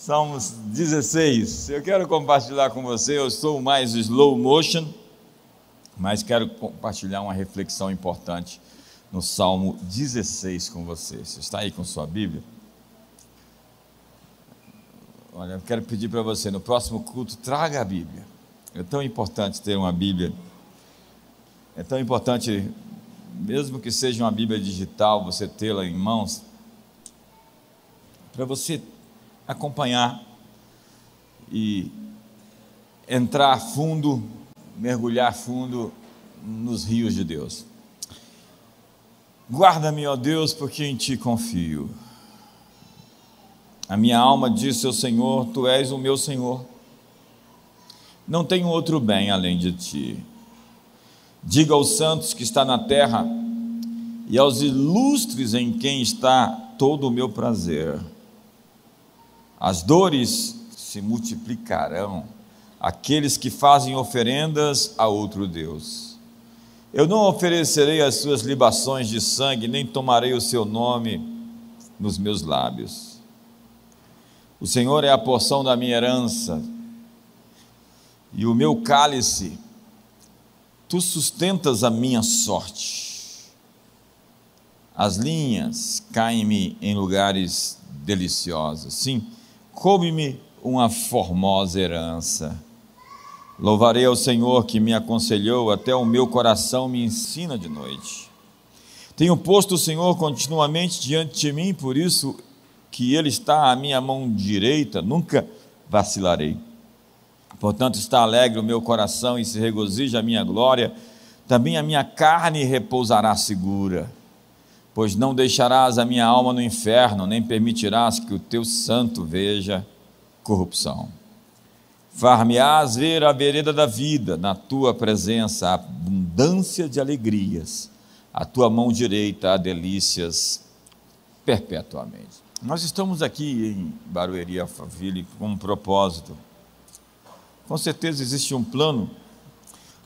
Salmos 16. Eu quero compartilhar com você, eu sou mais slow motion, mas quero compartilhar uma reflexão importante no Salmo 16 com você. Você está aí com sua Bíblia? Olha, eu quero pedir para você, no próximo culto, traga a Bíblia. É tão importante ter uma Bíblia. É tão importante, mesmo que seja uma Bíblia digital, você tê-la em mãos, para você acompanhar e entrar fundo, mergulhar fundo nos rios de Deus. Guarda-me, ó Deus, porque em ti confio. A minha alma disse ao Senhor: Tu és o meu Senhor. Não tenho outro bem além de ti. Diga aos santos que está na terra e aos ilustres em quem está todo o meu prazer as dores se multiplicarão aqueles que fazem oferendas a outro Deus. Eu não oferecerei as suas libações de sangue, nem tomarei o seu nome nos meus lábios. O Senhor é a porção da minha herança e o meu cálice, tu sustentas a minha sorte. As linhas caem-me em lugares deliciosos. Sim, coube-me uma formosa herança. Louvarei ao Senhor que me aconselhou, até o meu coração me ensina de noite. Tenho posto o Senhor continuamente diante de mim, por isso que Ele está à minha mão direita, nunca vacilarei. Portanto, está alegre o meu coração e se regozija a minha glória, também a minha carne repousará segura pois não deixarás a minha alma no inferno, nem permitirás que o teu santo veja corrupção. Far-me-ás ver a vereda da vida, na tua presença, abundância de alegrias, a tua mão direita há delícias perpetuamente. Nós estamos aqui em Barueri, Alphaville, com um propósito. Com certeza existe um plano,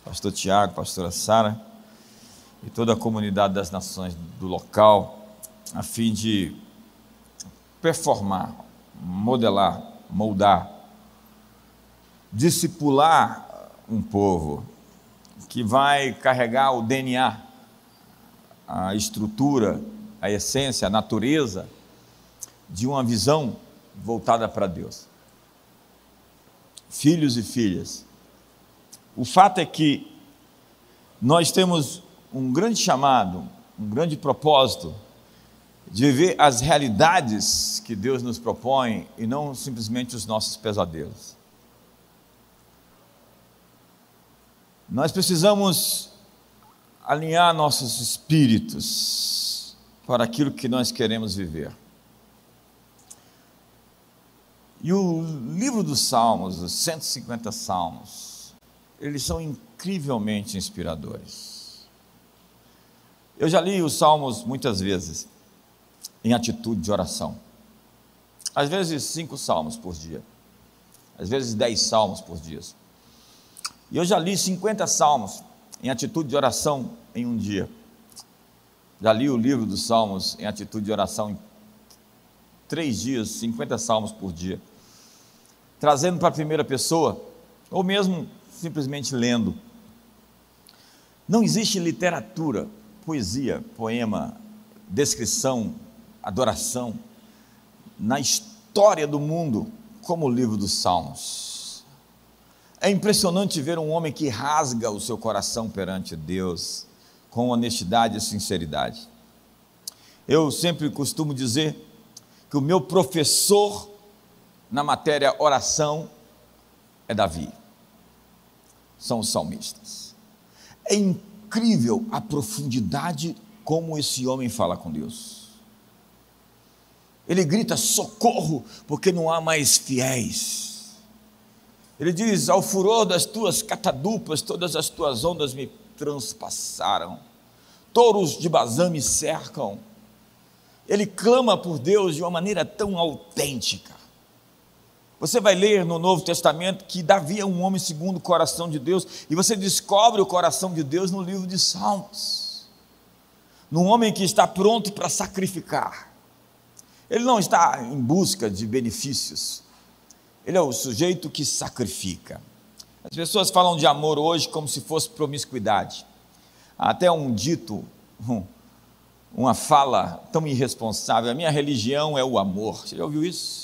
pastor Tiago, pastora Sara, e toda a comunidade das nações do local, a fim de performar, modelar, moldar, discipular um povo que vai carregar o DNA, a estrutura, a essência, a natureza de uma visão voltada para Deus. Filhos e filhas. O fato é que nós temos um grande chamado, um grande propósito de viver as realidades que Deus nos propõe e não simplesmente os nossos pesadelos. Nós precisamos alinhar nossos espíritos para aquilo que nós queremos viver. E o livro dos Salmos, os 150 Salmos, eles são incrivelmente inspiradores. Eu já li os Salmos muitas vezes, em atitude de oração. Às vezes, cinco salmos por dia. Às vezes, dez salmos por dia. E eu já li 50 salmos em atitude de oração em um dia. Já li o livro dos salmos em atitude de oração em três dias, 50 salmos por dia. Trazendo para a primeira pessoa, ou mesmo simplesmente lendo. Não existe literatura poesia, poema, descrição, adoração na história do mundo como o livro dos Salmos. É impressionante ver um homem que rasga o seu coração perante Deus com honestidade e sinceridade. Eu sempre costumo dizer que o meu professor na matéria oração é Davi. São os salmistas. É incrível a profundidade como esse homem fala com Deus. Ele grita socorro, porque não há mais fiéis. Ele diz: Ao furor das tuas catadupas, todas as tuas ondas me transpassaram, touros de Bazã me cercam. Ele clama por Deus de uma maneira tão autêntica. Você vai ler no Novo Testamento que Davi é um homem segundo o coração de Deus, e você descobre o coração de Deus no livro de Salmos. Num homem que está pronto para sacrificar. Ele não está em busca de benefícios, Ele é o sujeito que sacrifica. As pessoas falam de amor hoje como se fosse promiscuidade. Há até um dito, uma fala tão irresponsável: a minha religião é o amor. Você já ouviu isso?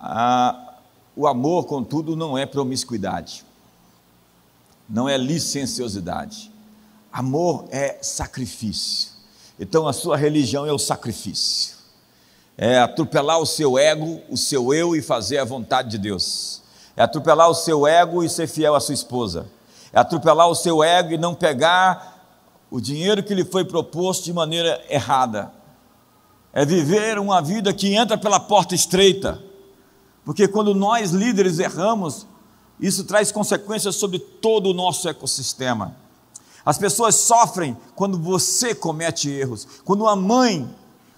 Ah, o amor, contudo, não é promiscuidade, não é licenciosidade. Amor é sacrifício. Então a sua religião é o sacrifício. É atropelar o seu ego, o seu eu e fazer a vontade de Deus. É atropelar o seu ego e ser fiel à sua esposa. É atropelar o seu ego e não pegar o dinheiro que lhe foi proposto de maneira errada. É viver uma vida que entra pela porta estreita. Porque quando nós líderes erramos, isso traz consequências sobre todo o nosso ecossistema. As pessoas sofrem quando você comete erros. Quando uma mãe,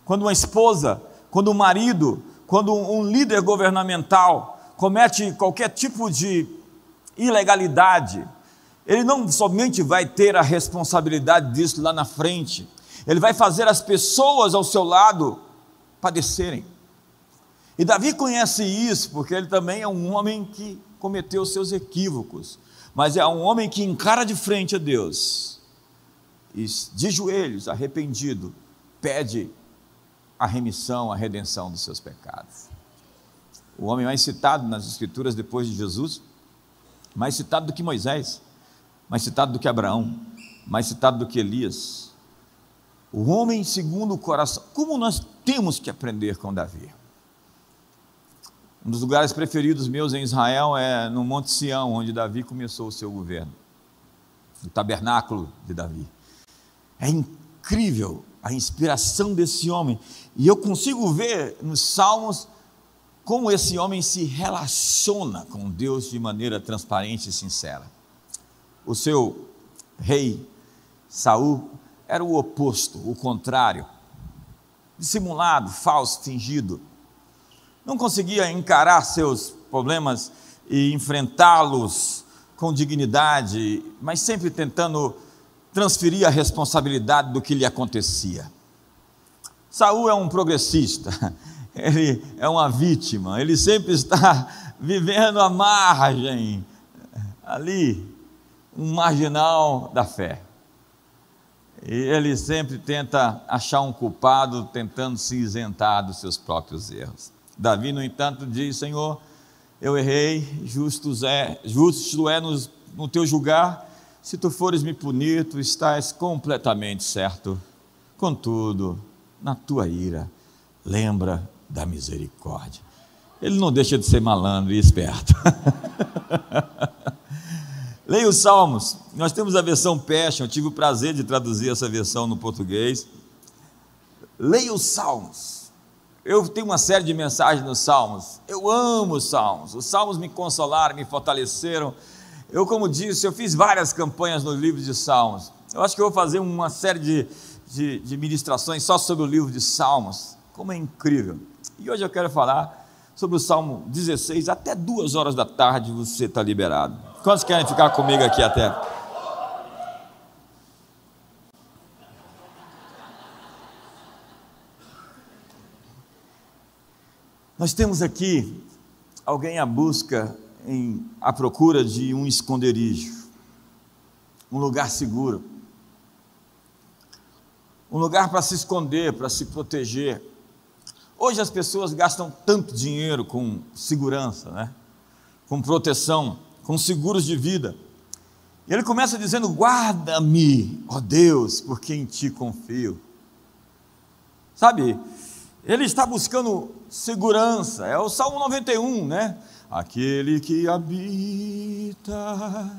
quando uma esposa, quando um marido, quando um líder governamental comete qualquer tipo de ilegalidade, ele não somente vai ter a responsabilidade disso lá na frente, ele vai fazer as pessoas ao seu lado padecerem. E Davi conhece isso, porque ele também é um homem que cometeu seus equívocos, mas é um homem que encara de frente a Deus e de joelhos, arrependido, pede a remissão, a redenção dos seus pecados. O homem mais citado nas Escrituras depois de Jesus, mais citado do que Moisés, mais citado do que Abraão, mais citado do que Elias. O homem segundo o coração. Como nós temos que aprender com Davi? Um dos lugares preferidos meus em Israel é no Monte Sião, onde Davi começou o seu governo, o tabernáculo de Davi. É incrível a inspiração desse homem, e eu consigo ver nos Salmos como esse homem se relaciona com Deus de maneira transparente e sincera. O seu rei Saul era o oposto, o contrário, dissimulado, falso, fingido não conseguia encarar seus problemas e enfrentá-los com dignidade, mas sempre tentando transferir a responsabilidade do que lhe acontecia. Saul é um progressista, ele é uma vítima, ele sempre está vivendo à margem, ali, um marginal da fé. E ele sempre tenta achar um culpado, tentando se isentar dos seus próprios erros. Davi, no entanto, diz: Senhor, eu errei, justo é, justo é no, no teu julgar, se tu fores me punir, tu estás completamente certo. Contudo, na tua ira, lembra da misericórdia. Ele não deixa de ser malandro e esperto. Leia os Salmos. Nós temos a versão Passion, eu tive o prazer de traduzir essa versão no português. Leia os Salmos. Eu tenho uma série de mensagens nos Salmos. Eu amo os Salmos. Os Salmos me consolaram, me fortaleceram. Eu, como disse, eu fiz várias campanhas no livro de Salmos. Eu acho que eu vou fazer uma série de, de, de ministrações só sobre o livro de Salmos. Como é incrível. E hoje eu quero falar sobre o Salmo 16. Até duas horas da tarde você está liberado. Quantos querem ficar comigo aqui até? Nós temos aqui alguém à busca, em, à procura de um esconderijo, um lugar seguro, um lugar para se esconder, para se proteger. Hoje as pessoas gastam tanto dinheiro com segurança, né? com proteção, com seguros de vida. E ele começa dizendo: Guarda-me, ó Deus, porque em ti confio. Sabe, ele está buscando segurança, é o Salmo 91, né? Aquele que habita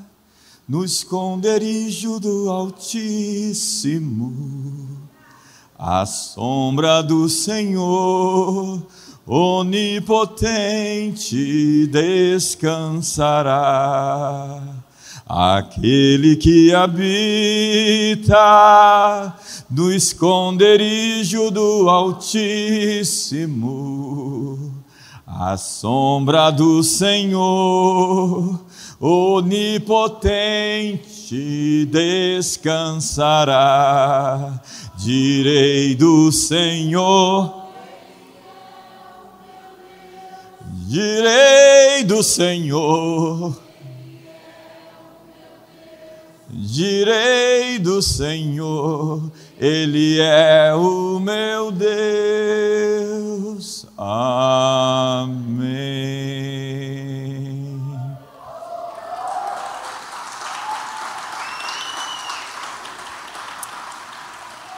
no esconderijo do Altíssimo, a sombra do Senhor onipotente descansará. Aquele que habita do esconderijo do Altíssimo, a sombra do Senhor onipotente descansará. Direi do Senhor, Direi do Senhor, direi do Senhor, Ele é o meu Deus. Amém.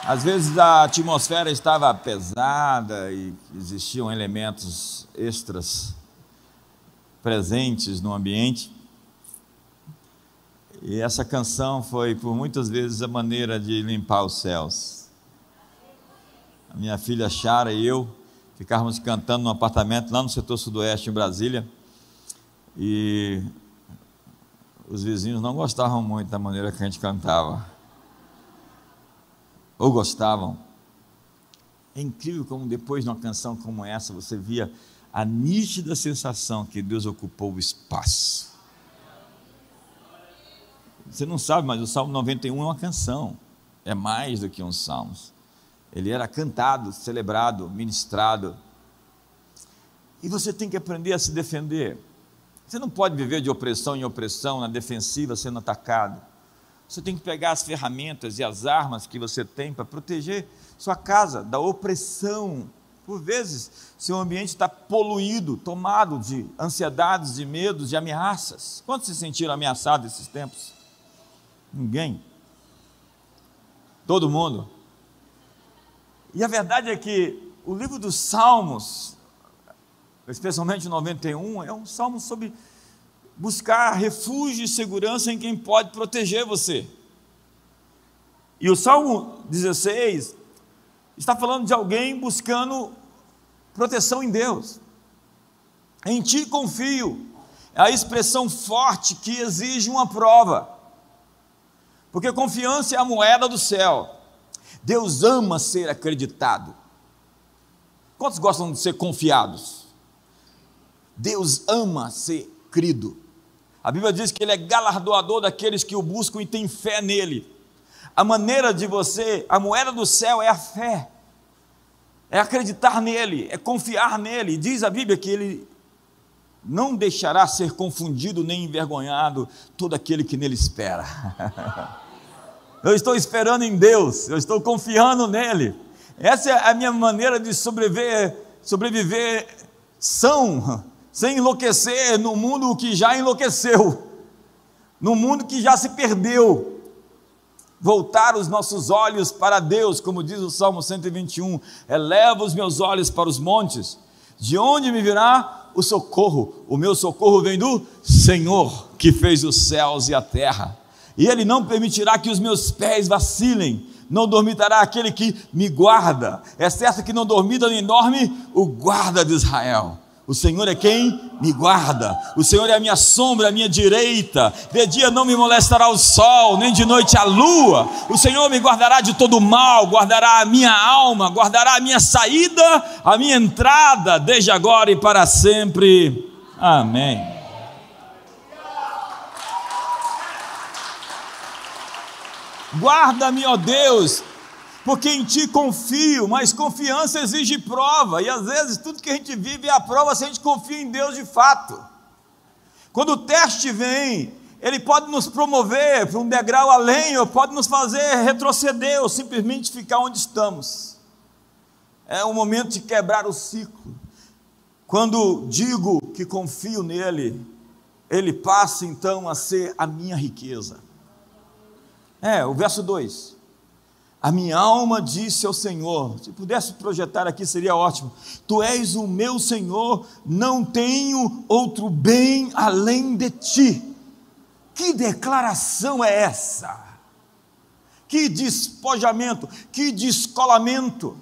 Às vezes a atmosfera estava pesada e existiam elementos extras presentes no ambiente. E essa canção foi por muitas vezes a maneira de limpar os céus. A minha filha Chara e eu ficávamos cantando num apartamento lá no setor sudoeste em Brasília. E os vizinhos não gostavam muito da maneira que a gente cantava ou gostavam. É incrível como depois de uma canção como essa você via a nítida sensação que Deus ocupou o espaço. Você não sabe, mas o Salmo 91 é uma canção, é mais do que um salmo. Ele era cantado, celebrado, ministrado. E você tem que aprender a se defender. Você não pode viver de opressão em opressão, na defensiva, sendo atacado. Você tem que pegar as ferramentas e as armas que você tem para proteger sua casa da opressão. Por vezes, seu ambiente está poluído, tomado de ansiedades, de medos, de ameaças. Quantos se sentiram ameaçados esses tempos? Ninguém. Todo mundo. E a verdade é que o livro dos Salmos, especialmente o 91, é um salmo sobre buscar refúgio e segurança em quem pode proteger você. E o Salmo 16 está falando de alguém buscando proteção em Deus. Em ti confio. É a expressão forte que exige uma prova. Porque confiança é a moeda do céu. Deus ama ser acreditado. Quantos gostam de ser confiados? Deus ama ser crido. A Bíblia diz que Ele é galardoador daqueles que o buscam e têm fé nele. A maneira de você, a moeda do céu é a fé, é acreditar nele, é confiar nele. Diz a Bíblia que Ele não deixará ser confundido nem envergonhado todo aquele que nele espera. eu estou esperando em Deus, eu estou confiando nele. Essa é a minha maneira de sobreviver, sobreviver são sem enlouquecer no mundo que já enlouqueceu, no mundo que já se perdeu. Voltar os nossos olhos para Deus, como diz o Salmo 121, eleva os meus olhos para os montes, de onde me virá o socorro? O meu socorro vem do Senhor, que fez os céus e a terra, e Ele não permitirá que os meus pés vacilem, não dormitará aquele que me guarda, é certo que não dormita nem dorme o guarda de Israel. O Senhor é quem me guarda. O Senhor é a minha sombra, a minha direita. De dia não me molestará o sol, nem de noite a lua. O Senhor me guardará de todo mal, guardará a minha alma, guardará a minha saída, a minha entrada, desde agora e para sempre. Amém. Guarda-me, ó Deus, porque em ti confio, mas confiança exige prova, e às vezes tudo que a gente vive é a prova se a gente confia em Deus de fato. Quando o teste vem, ele pode nos promover para um degrau além, ou pode nos fazer retroceder, ou simplesmente ficar onde estamos. É o momento de quebrar o ciclo. Quando digo que confio nele, ele passa então a ser a minha riqueza. É, o verso 2. A minha alma disse ao Senhor: se pudesse projetar aqui seria ótimo. Tu és o meu Senhor, não tenho outro bem além de ti. Que declaração é essa? Que despojamento, que descolamento,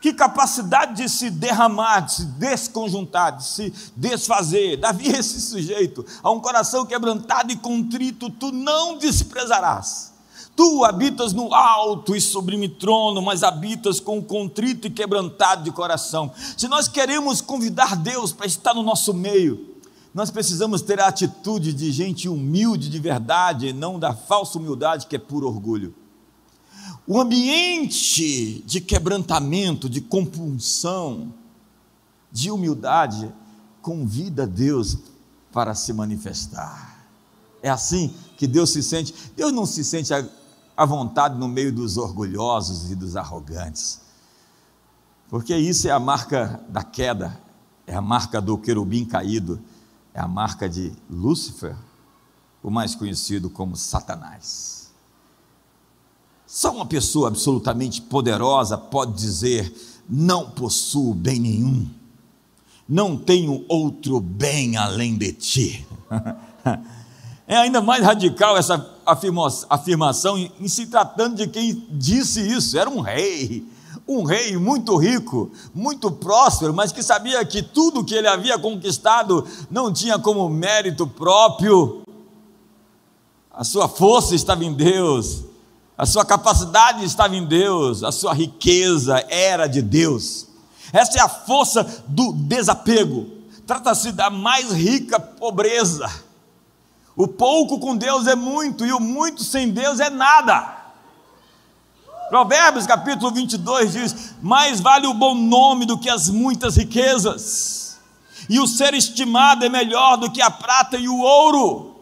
que capacidade de se derramar, de se desconjuntar, de se desfazer. Davi, esse sujeito, a um coração quebrantado e contrito, tu não desprezarás Tu habitas no alto e sublime trono, mas habitas com contrito e quebrantado de coração. Se nós queremos convidar Deus para estar no nosso meio, nós precisamos ter a atitude de gente humilde de verdade, e não da falsa humildade que é puro orgulho. O ambiente de quebrantamento, de compunção, de humildade, convida Deus para se manifestar. É assim que Deus se sente. Deus não se sente à vontade no meio dos orgulhosos e dos arrogantes. Porque isso é a marca da queda, é a marca do querubim caído, é a marca de Lúcifer, o mais conhecido como Satanás. Só uma pessoa absolutamente poderosa pode dizer: não possuo bem nenhum, não tenho outro bem além de ti. É ainda mais radical essa afirmação em se tratando de quem disse isso, era um rei, um rei muito rico, muito próspero, mas que sabia que tudo que ele havia conquistado não tinha como mérito próprio, a sua força estava em Deus, a sua capacidade estava em Deus, a sua riqueza era de Deus. Essa é a força do desapego. Trata-se da mais rica pobreza. O pouco com Deus é muito e o muito sem Deus é nada. Provérbios capítulo 22 diz: Mais vale o bom nome do que as muitas riquezas, e o ser estimado é melhor do que a prata e o ouro.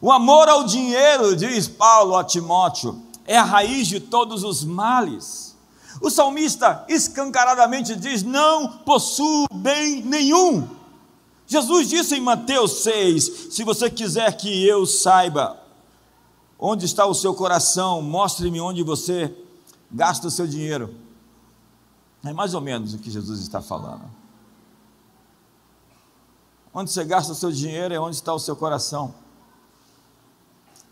O amor ao dinheiro, diz Paulo a Timóteo, é a raiz de todos os males. O salmista escancaradamente diz: Não possuo bem nenhum. Jesus disse em Mateus 6: Se você quiser que eu saiba Onde está o seu coração? Mostre-me onde você gasta o seu dinheiro. É mais ou menos o que Jesus está falando. Onde você gasta o seu dinheiro é onde está o seu coração.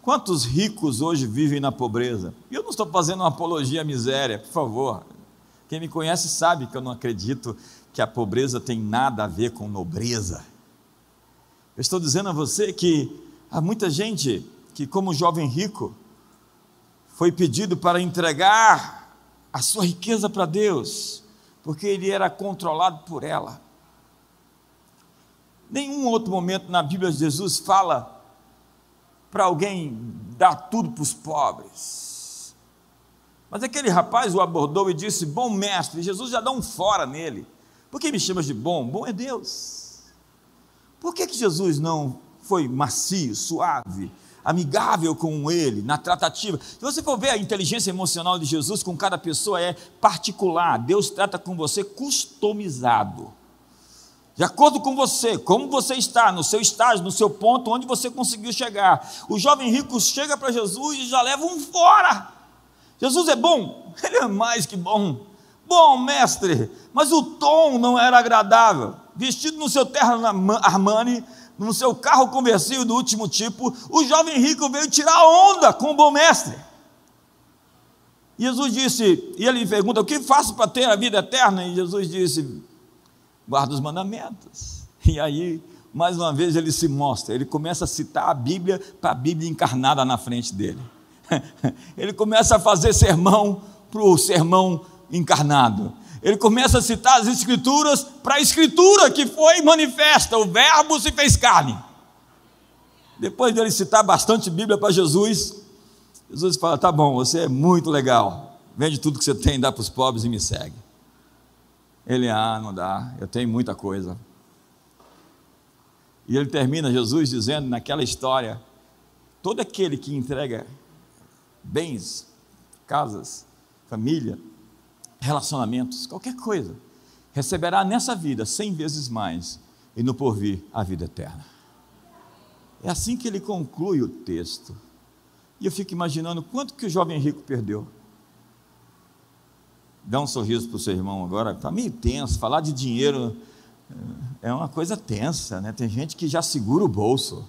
Quantos ricos hoje vivem na pobreza? E eu não estou fazendo uma apologia à miséria, por favor. Quem me conhece sabe que eu não acredito que a pobreza tem nada a ver com nobreza. Eu estou dizendo a você que há muita gente que, como jovem rico, foi pedido para entregar a sua riqueza para Deus, porque ele era controlado por ela. Nenhum outro momento na Bíblia Jesus fala para alguém dar tudo para os pobres. Mas aquele rapaz o abordou e disse: Bom mestre, Jesus já dá um fora nele. Por que me chamas de bom? Bom é Deus. Por que, que Jesus não foi macio, suave, amigável com ele, na tratativa. Se você for ver a inteligência emocional de Jesus com cada pessoa, é particular. Deus trata com você customizado. De acordo com você, como você está, no seu estágio, no seu ponto, onde você conseguiu chegar. O jovem rico chega para Jesus e já leva um fora. Jesus é bom? Ele é mais que bom. Bom, mestre, mas o tom não era agradável. Vestido no seu terno Armani, no seu carro conversível do último tipo, o jovem rico veio tirar onda com o bom mestre. Jesus disse, e ele pergunta: O que faço para ter a vida eterna? E Jesus disse: Guarda os mandamentos. E aí, mais uma vez, ele se mostra, ele começa a citar a Bíblia para a Bíblia encarnada na frente dele. Ele começa a fazer sermão para o sermão encarnado ele começa a citar as escrituras para a escritura que foi manifesta, o verbo se fez carne. Depois dele citar bastante Bíblia para Jesus, Jesus fala: tá bom, você é muito legal, vende tudo que você tem, dá para os pobres e me segue. Ele, ah, não dá, eu tenho muita coisa. E ele termina, Jesus dizendo naquela história: todo aquele que entrega bens, casas, família, relacionamentos, qualquer coisa, receberá nessa vida cem vezes mais e no porvir a vida eterna. É assim que ele conclui o texto. E eu fico imaginando quanto que o jovem rico perdeu. Dá um sorriso para o seu irmão agora, está meio tenso, falar de dinheiro é uma coisa tensa, né? Tem gente que já segura o bolso.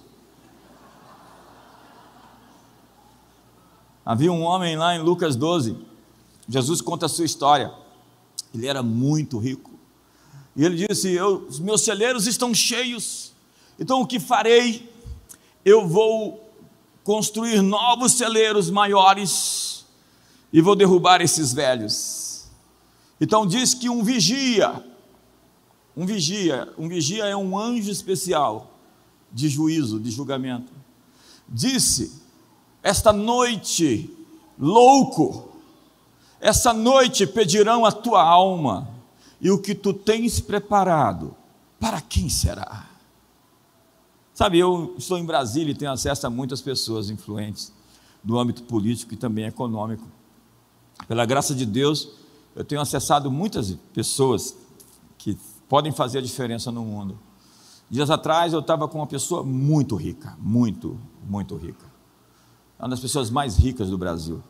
Havia um homem lá em Lucas 12, Jesus conta a sua história. Ele era muito rico. E ele disse: Os meus celeiros estão cheios. Então o que farei? Eu vou construir novos celeiros maiores e vou derrubar esses velhos. Então diz que um vigia, um vigia, um vigia é um anjo especial de juízo, de julgamento. Disse: Esta noite, louco, essa noite pedirão a tua alma, e o que tu tens preparado, para quem será? Sabe, eu estou em Brasília e tenho acesso a muitas pessoas influentes do âmbito político e também econômico. Pela graça de Deus, eu tenho acessado muitas pessoas que podem fazer a diferença no mundo. Dias atrás eu estava com uma pessoa muito rica, muito, muito rica. Uma das pessoas mais ricas do Brasil.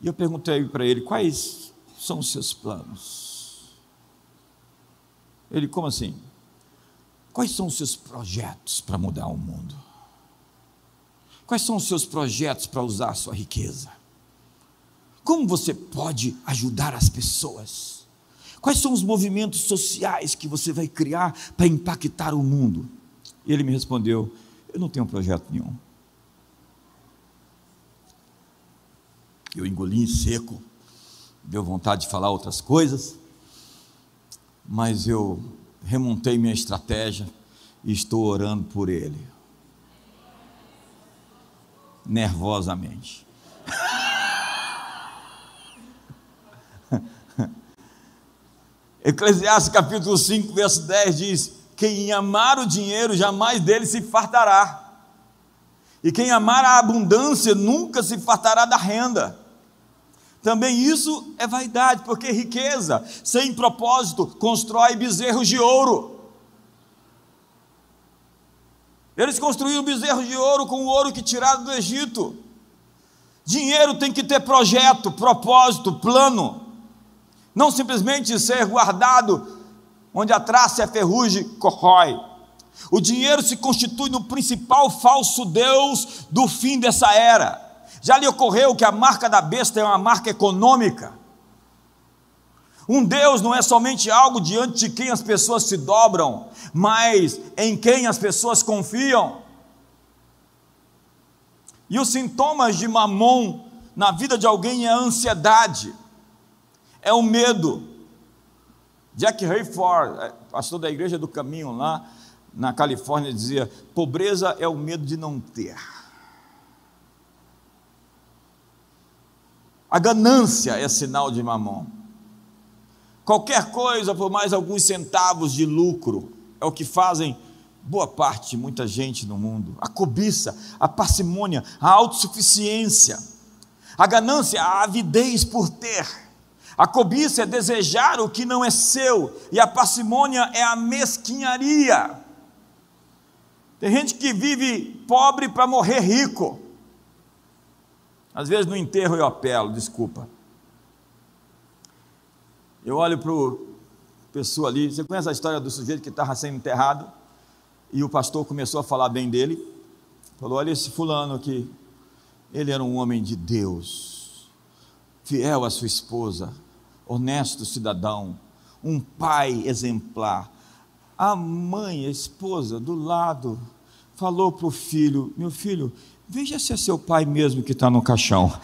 E eu perguntei para ele quais são os seus planos. Ele, como assim? Quais são os seus projetos para mudar o mundo? Quais são os seus projetos para usar a sua riqueza? Como você pode ajudar as pessoas? Quais são os movimentos sociais que você vai criar para impactar o mundo? E ele me respondeu: Eu não tenho projeto nenhum. Eu engoli em seco, deu vontade de falar outras coisas, mas eu remontei minha estratégia e estou orando por ele. Nervosamente. Eclesiastes capítulo 5, verso 10 diz: Quem amar o dinheiro jamais dele se fartará. E quem amar a abundância nunca se fartará da renda. Também isso é vaidade, porque riqueza sem propósito constrói bezerros de ouro. Eles construíram bezerros de ouro com o ouro que tiraram do Egito. Dinheiro tem que ter projeto, propósito, plano. Não simplesmente ser guardado onde a traça e a ferrugem corrói. O dinheiro se constitui no principal falso Deus do fim dessa era. Já lhe ocorreu que a marca da besta é uma marca econômica? Um Deus não é somente algo diante de quem as pessoas se dobram, mas em quem as pessoas confiam. E os sintomas de mamon na vida de alguém é a ansiedade, é o medo. Jack Hayford, é, pastor da igreja do caminho lá na Califórnia, dizia: pobreza é o medo de não ter. A ganância é sinal de mamão. Qualquer coisa por mais alguns centavos de lucro é o que fazem boa parte, muita gente no mundo. A cobiça, a parcimônia, a autossuficiência. A ganância, a avidez por ter. A cobiça é desejar o que não é seu, e a parcimônia é a mesquinharia. Tem gente que vive pobre para morrer rico. Às vezes no enterro eu apelo, desculpa. Eu olho para o pessoa ali, você conhece a história do sujeito que estava sendo enterrado e o pastor começou a falar bem dele. Falou: Olha esse fulano aqui, ele era um homem de Deus, fiel à sua esposa, honesto cidadão, um pai exemplar. A mãe, a esposa, do lado, falou para o filho: Meu filho, Veja se é seu pai mesmo que está no caixão.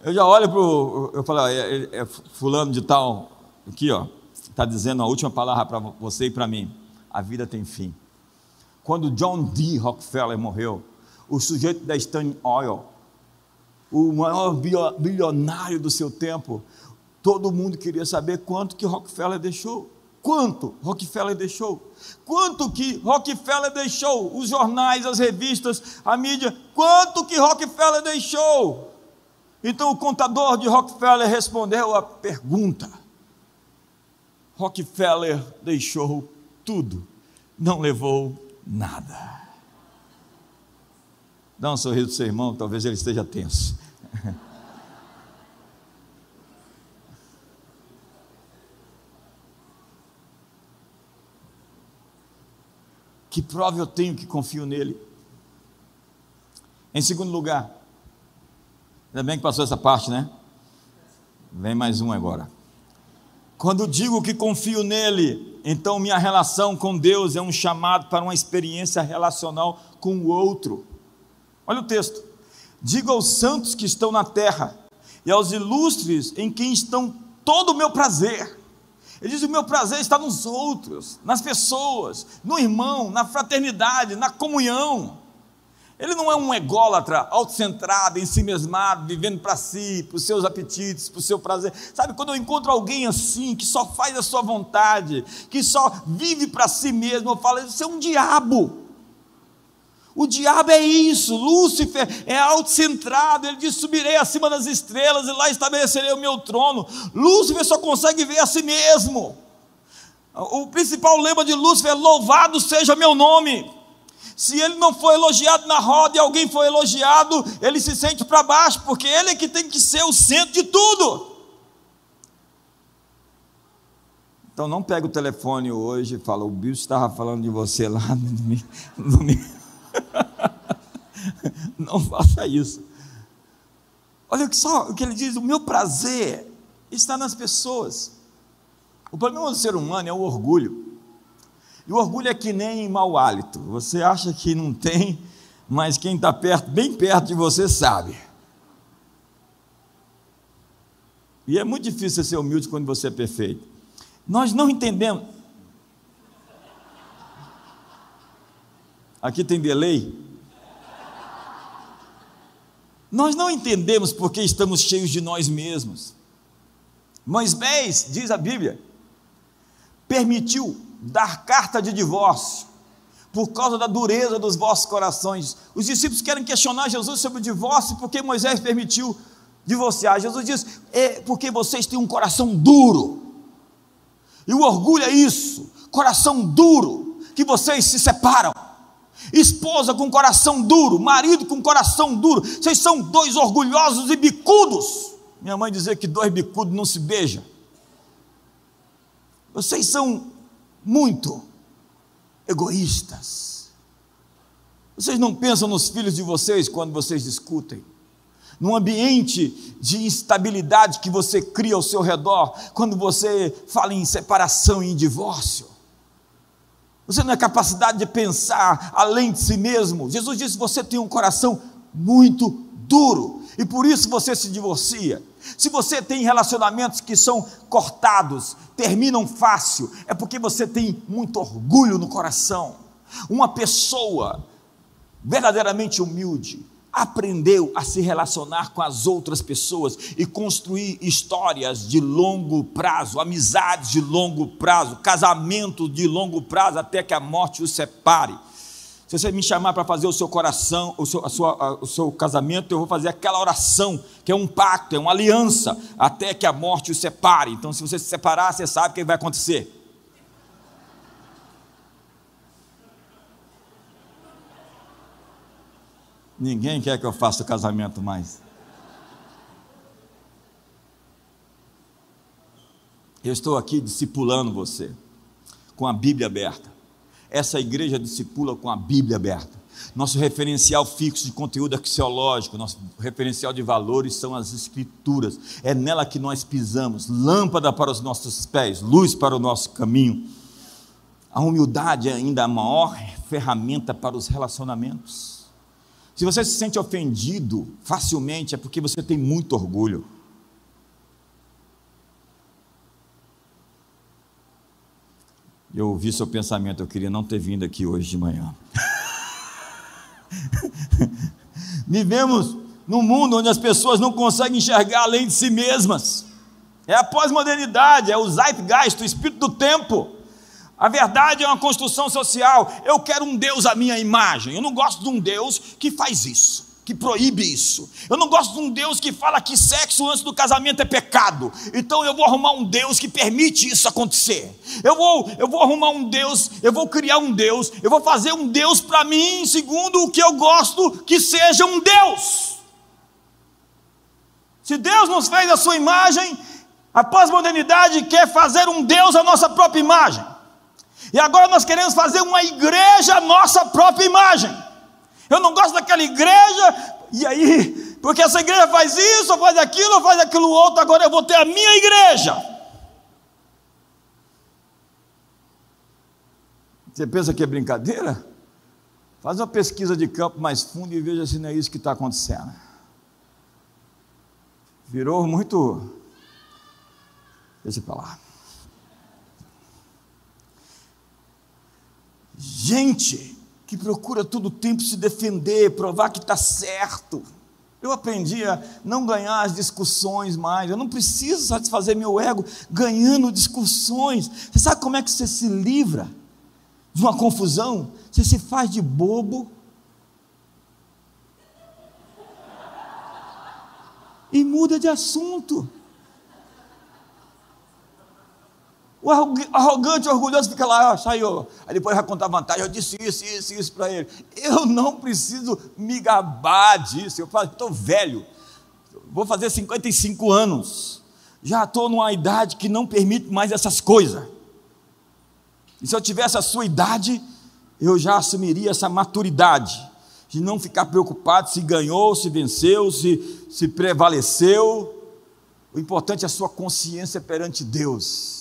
Eu já olho para o. Eu falo, é, é, é, fulano de tal, aqui, ó, está dizendo a última palavra para você e para mim. A vida tem fim. Quando John D. Rockefeller morreu, o sujeito da Standard Oil, o maior bilionário do seu tempo, todo mundo queria saber quanto que Rockefeller deixou. Quanto Rockefeller deixou? Quanto que Rockefeller deixou? Os jornais, as revistas, a mídia, quanto que Rockefeller deixou? Então o contador de Rockefeller respondeu a pergunta. Rockefeller deixou tudo, não levou nada. Dá um sorriso para seu irmão, talvez ele esteja tenso. Que prova eu tenho que confio nele? Em segundo lugar, ainda bem que passou essa parte, né? Vem mais um agora. Quando digo que confio nele, então minha relação com Deus é um chamado para uma experiência relacional com o outro. Olha o texto. Digo aos santos que estão na terra e aos ilustres em quem estão todo o meu prazer. Ele diz: o meu prazer está nos outros, nas pessoas, no irmão, na fraternidade, na comunhão. Ele não é um ególatra, autocentrado, ensimesmado, vivendo para si, para os seus apetites, para o seu prazer. Sabe, quando eu encontro alguém assim, que só faz a sua vontade, que só vive para si mesmo, eu falo, isso é um diabo. O diabo é isso, Lúcifer é autocentrado, ele diz: subirei acima das estrelas e lá estabelecerei o meu trono. Lúcifer só consegue ver a si mesmo. O principal lema de Lúcifer é: louvado seja meu nome. Se ele não foi elogiado na roda e alguém foi elogiado, ele se sente para baixo, porque ele é que tem que ser o centro de tudo. Então não pega o telefone hoje e fala, o bicho estava falando de você lá no domingo. Não faça isso. Olha só o que ele diz: o meu prazer está nas pessoas. O problema do ser humano é o orgulho. E o orgulho é que nem mau hálito. Você acha que não tem, mas quem está perto, bem perto de você, sabe. E é muito difícil ser humilde quando você é perfeito. Nós não entendemos. Aqui tem delay. Nós não entendemos porque estamos cheios de nós mesmos. Moisés, diz a Bíblia, permitiu dar carta de divórcio, por causa da dureza dos vossos corações. Os discípulos querem questionar Jesus sobre o divórcio, porque Moisés permitiu divorciar. Jesus diz: é porque vocês têm um coração duro. E o orgulho é isso, coração duro, que vocês se separam. Esposa com coração duro, marido com coração duro, vocês são dois orgulhosos e bicudos. Minha mãe dizia que dois bicudos não se beijam. Vocês são muito egoístas. Vocês não pensam nos filhos de vocês quando vocês discutem? Num ambiente de instabilidade que você cria ao seu redor, quando você fala em separação e em divórcio. Você não é capacidade de pensar além de si mesmo. Jesus disse: você tem um coração muito duro e por isso você se divorcia. Se você tem relacionamentos que são cortados, terminam fácil, é porque você tem muito orgulho no coração. Uma pessoa verdadeiramente humilde aprendeu a se relacionar com as outras pessoas e construir histórias de longo prazo, amizades de longo prazo, casamento de longo prazo, até que a morte os separe. Se você me chamar para fazer o seu coração, o seu, a sua, o seu casamento, eu vou fazer aquela oração, que é um pacto, é uma aliança, até que a morte os separe. Então, se você se separar, você sabe o que vai acontecer. Ninguém quer que eu faça casamento mais. Eu estou aqui discipulando você, com a Bíblia aberta. Essa igreja discipula com a Bíblia aberta. Nosso referencial fixo de conteúdo axiológico, nosso referencial de valores são as Escrituras. É nela que nós pisamos. Lâmpada para os nossos pés, luz para o nosso caminho. A humildade é ainda a maior ferramenta para os relacionamentos. Se você se sente ofendido facilmente, é porque você tem muito orgulho. Eu ouvi seu pensamento, eu queria não ter vindo aqui hoje de manhã. Vivemos num mundo onde as pessoas não conseguem enxergar além de si mesmas. É a pós-modernidade, é o zeitgeist, o espírito do tempo. A verdade é uma construção social. Eu quero um Deus à minha imagem. Eu não gosto de um Deus que faz isso que proíbe isso. Eu não gosto de um Deus que fala que sexo antes do casamento é pecado. Então eu vou arrumar um Deus que permite isso acontecer. Eu vou, eu vou arrumar um Deus, eu vou criar um Deus, eu vou fazer um Deus para mim, segundo o que eu gosto que seja um Deus. Se Deus nos fez a sua imagem, a pós-modernidade quer fazer um Deus à nossa própria imagem. E agora nós queremos fazer uma igreja à nossa própria imagem. Eu não gosto daquela igreja, e aí, porque essa igreja faz isso, faz aquilo, faz aquilo outro, agora eu vou ter a minha igreja. Você pensa que é brincadeira? Faz uma pesquisa de campo mais fundo e veja se não é isso que está acontecendo. Virou muito. Deixa para lá. Gente que procura todo o tempo se defender, provar que está certo. Eu aprendi a não ganhar as discussões mais. Eu não preciso satisfazer meu ego ganhando discussões. Você sabe como é que você se livra de uma confusão? Você se faz de bobo. E muda de assunto. O arrogante, orgulhoso fica lá, ó, saiu. Aí depois vai contar vantagem. Eu disse isso, isso, isso para ele. Eu não preciso me gabar disso. Eu falo, estou velho. Vou fazer 55 anos. Já estou numa idade que não permite mais essas coisas. E se eu tivesse a sua idade, eu já assumiria essa maturidade. De não ficar preocupado se ganhou, se venceu, se, se prevaleceu. O importante é a sua consciência perante Deus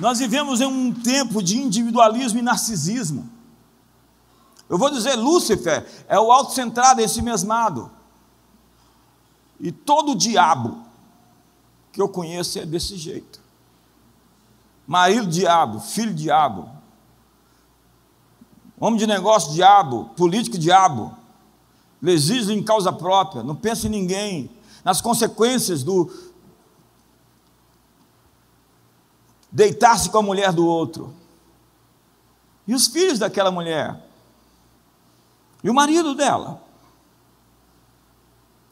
Nós vivemos em um tempo de individualismo e narcisismo. Eu vou dizer, Lúcifer é o autocentrado, esse mesmado. E todo diabo que eu conheço é desse jeito. Marido diabo, filho diabo, homem de negócio diabo, político diabo, legisla em causa própria, não pensa em ninguém, nas consequências do, deitar-se com a mulher do outro. E os filhos daquela mulher? E o marido dela?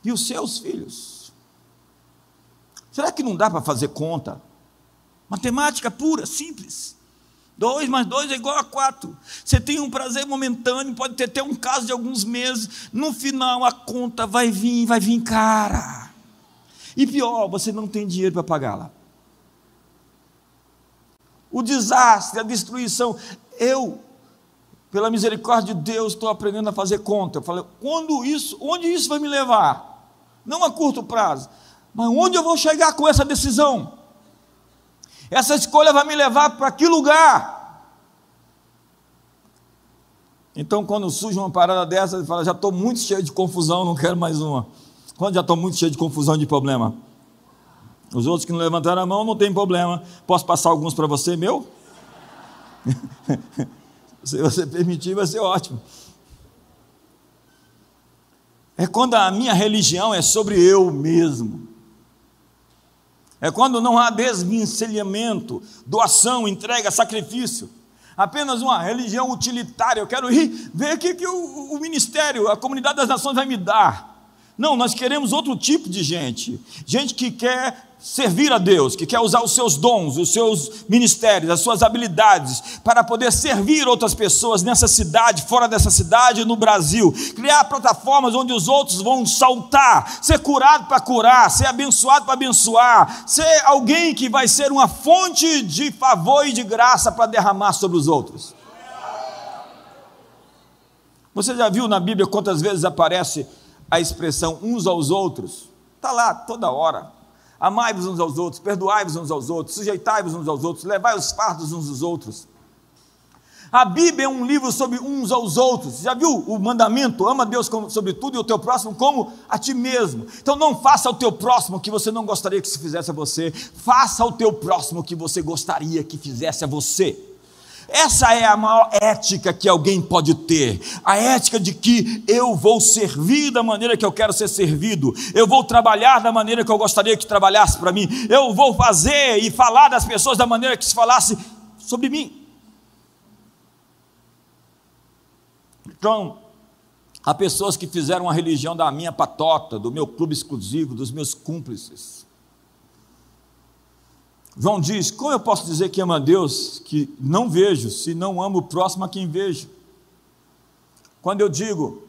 E os seus filhos? Será que não dá para fazer conta? Matemática pura, simples. Dois mais dois é igual a quatro. Você tem um prazer momentâneo, pode ter até um caso de alguns meses. No final a conta vai vir, vai vir cara. E pior, você não tem dinheiro para pagá-la o desastre, a destruição. Eu, pela misericórdia de Deus, estou aprendendo a fazer conta. Eu falei, quando isso, onde isso vai me levar? Não a curto prazo, mas onde eu vou chegar com essa decisão? Essa escolha vai me levar para que lugar? Então, quando surge uma parada dessa, ele fala: já estou muito cheio de confusão, não quero mais uma. Quando já estou muito cheio de confusão, de problema? Os outros que não levantaram a mão não tem problema. Posso passar alguns para você, meu? Se você permitir, vai ser ótimo. É quando a minha religião é sobre eu mesmo. É quando não há desvencilhamento, doação, entrega, sacrifício. Apenas uma religião utilitária. Eu quero ir ver o que, que o, o ministério, a comunidade das nações vai me dar. Não, nós queremos outro tipo de gente. Gente que quer servir a Deus, que quer usar os seus dons, os seus ministérios, as suas habilidades para poder servir outras pessoas nessa cidade, fora dessa cidade, no Brasil, criar plataformas onde os outros vão saltar, ser curado para curar, ser abençoado para abençoar, ser alguém que vai ser uma fonte de favor e de graça para derramar sobre os outros. Você já viu na Bíblia quantas vezes aparece a expressão uns aos outros? Está lá toda hora. Amai-vos uns aos outros, perdoai-vos uns aos outros, sujeitai-vos uns aos outros, levai os fardos uns aos outros. A Bíblia é um livro sobre uns aos outros. Já viu o mandamento? Ama Deus sobre tudo e o teu próximo como a ti mesmo. Então não faça ao teu próximo o que você não gostaria que se fizesse a você. Faça ao teu próximo o que você gostaria que fizesse a você. Essa é a maior ética que alguém pode ter. A ética de que eu vou servir da maneira que eu quero ser servido. Eu vou trabalhar da maneira que eu gostaria que trabalhasse para mim. Eu vou fazer e falar das pessoas da maneira que se falasse sobre mim. Então, há pessoas que fizeram a religião da minha patota, do meu clube exclusivo, dos meus cúmplices. João diz: Como eu posso dizer que amo a Deus que não vejo, se não amo o próximo a quem vejo? Quando eu digo,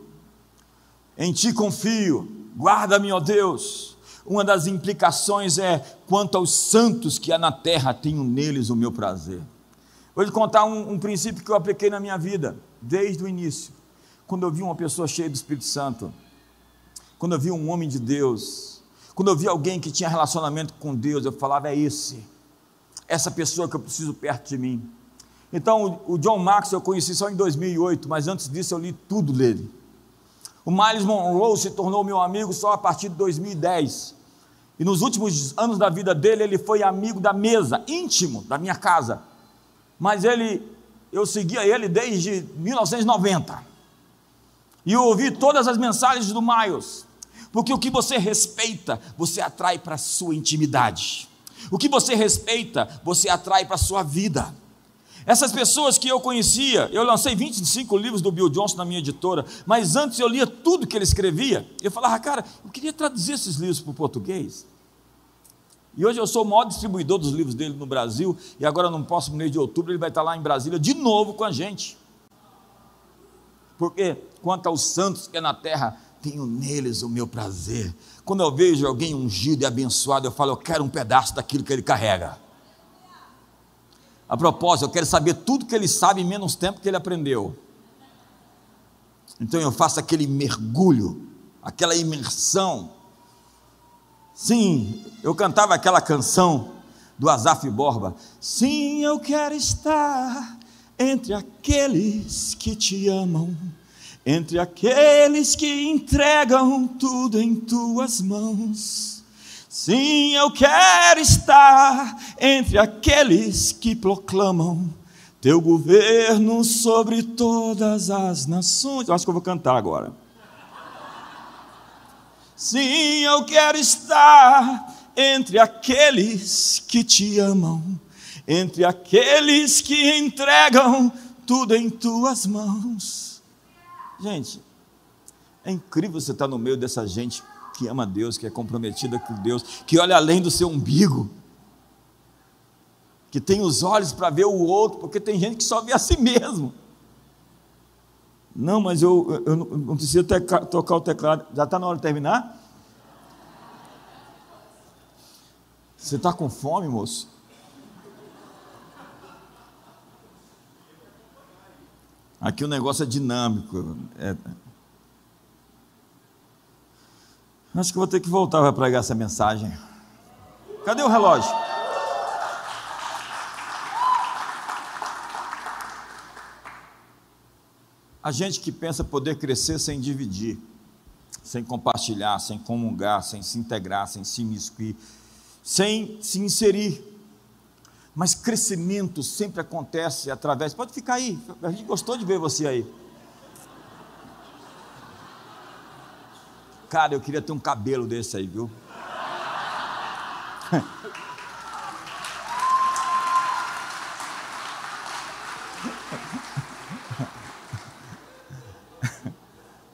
em ti confio, guarda-me, ó Deus, uma das implicações é quanto aos santos que há na terra, tenho neles o meu prazer. Vou lhe contar um, um princípio que eu apliquei na minha vida, desde o início. Quando eu vi uma pessoa cheia do Espírito Santo, quando eu vi um homem de Deus, quando eu vi alguém que tinha relacionamento com Deus, eu falava: é esse essa pessoa que eu preciso perto de mim. Então, o John Max eu conheci só em 2008, mas antes disso eu li tudo dele. O Miles Monroe se tornou meu amigo só a partir de 2010. E nos últimos anos da vida dele, ele foi amigo da mesa, íntimo da minha casa. Mas ele, eu seguia ele desde 1990. E eu ouvi todas as mensagens do Miles. Porque o que você respeita, você atrai para a sua intimidade. O que você respeita, você atrai para a sua vida. Essas pessoas que eu conhecia, eu lancei 25 livros do Bill Johnson na minha editora, mas antes eu lia tudo que ele escrevia. Eu falava, cara, eu queria traduzir esses livros para o português. E hoje eu sou o maior distribuidor dos livros dele no Brasil, e agora no próximo mês de outubro ele vai estar lá em Brasília de novo com a gente. Porque quanto aos santos que é na terra, tenho neles o meu prazer. Quando eu vejo alguém ungido e abençoado, eu falo, eu quero um pedaço daquilo que ele carrega. A propósito, eu quero saber tudo que ele sabe em menos tempo que ele aprendeu. Então eu faço aquele mergulho, aquela imersão. Sim, eu cantava aquela canção do Azaf Borba. Sim, eu quero estar entre aqueles que te amam, entre aqueles que entregam tudo em tuas mãos. Sim, eu quero estar entre aqueles que proclamam teu governo sobre todas as nações. Eu acho que eu vou cantar agora. Sim, eu quero estar entre aqueles que te amam, entre aqueles que entregam tudo em tuas mãos. Gente, é incrível você estar no meio dessa gente que ama Deus, que é comprometida com Deus, que olha além do seu umbigo, que tem os olhos para ver o outro, porque tem gente que só vê a si mesmo. Não, mas eu, eu não preciso tocar o teclado. Já está na hora de terminar? Você está com fome, moço? Aqui o negócio é dinâmico. É, Acho que vou ter que voltar para pregar essa mensagem. Cadê o relógio? A gente que pensa poder crescer sem dividir, sem compartilhar, sem comungar, sem se integrar, sem se imiscuir, sem se inserir. Mas crescimento sempre acontece através. Pode ficar aí, a gente gostou de ver você aí. Cara, eu queria ter um cabelo desse aí, viu?